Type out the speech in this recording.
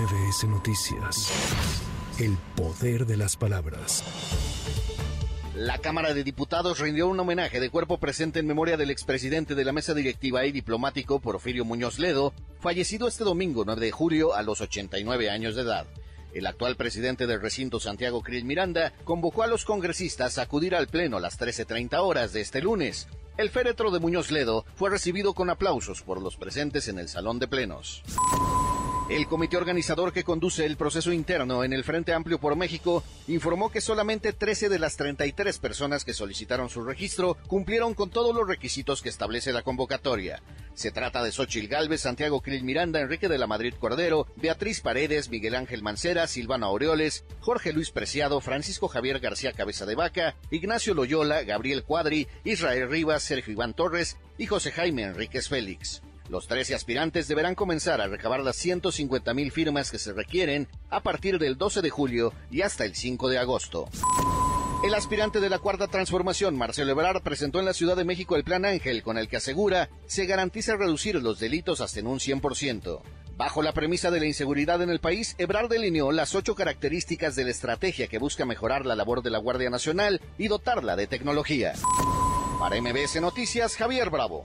MBS Noticias. El poder de las palabras. La Cámara de Diputados rindió un homenaje de cuerpo presente en memoria del expresidente de la mesa directiva y diplomático Porfirio Muñoz Ledo, fallecido este domingo 9 de julio a los 89 años de edad. El actual presidente del recinto Santiago Krill Miranda convocó a los congresistas a acudir al Pleno a las 13.30 horas de este lunes. El féretro de Muñoz Ledo fue recibido con aplausos por los presentes en el Salón de Plenos. El comité organizador que conduce el proceso interno en el Frente Amplio por México informó que solamente 13 de las 33 personas que solicitaron su registro cumplieron con todos los requisitos que establece la convocatoria. Se trata de Xochil Gálvez, Santiago Krill Miranda, Enrique de la Madrid Cordero, Beatriz Paredes, Miguel Ángel Mancera, Silvana Aureoles, Jorge Luis Preciado, Francisco Javier García Cabeza de Vaca, Ignacio Loyola, Gabriel Cuadri, Israel Rivas, Sergio Iván Torres y José Jaime Enríquez Félix. Los 13 aspirantes deberán comenzar a recabar las 150 mil firmas que se requieren a partir del 12 de julio y hasta el 5 de agosto. El aspirante de la Cuarta Transformación, Marcelo Ebrard, presentó en la Ciudad de México el Plan Ángel, con el que asegura se garantiza reducir los delitos hasta en un 100%. Bajo la premisa de la inseguridad en el país, Ebrard delineó las ocho características de la estrategia que busca mejorar la labor de la Guardia Nacional y dotarla de tecnología. Para MBS Noticias, Javier Bravo.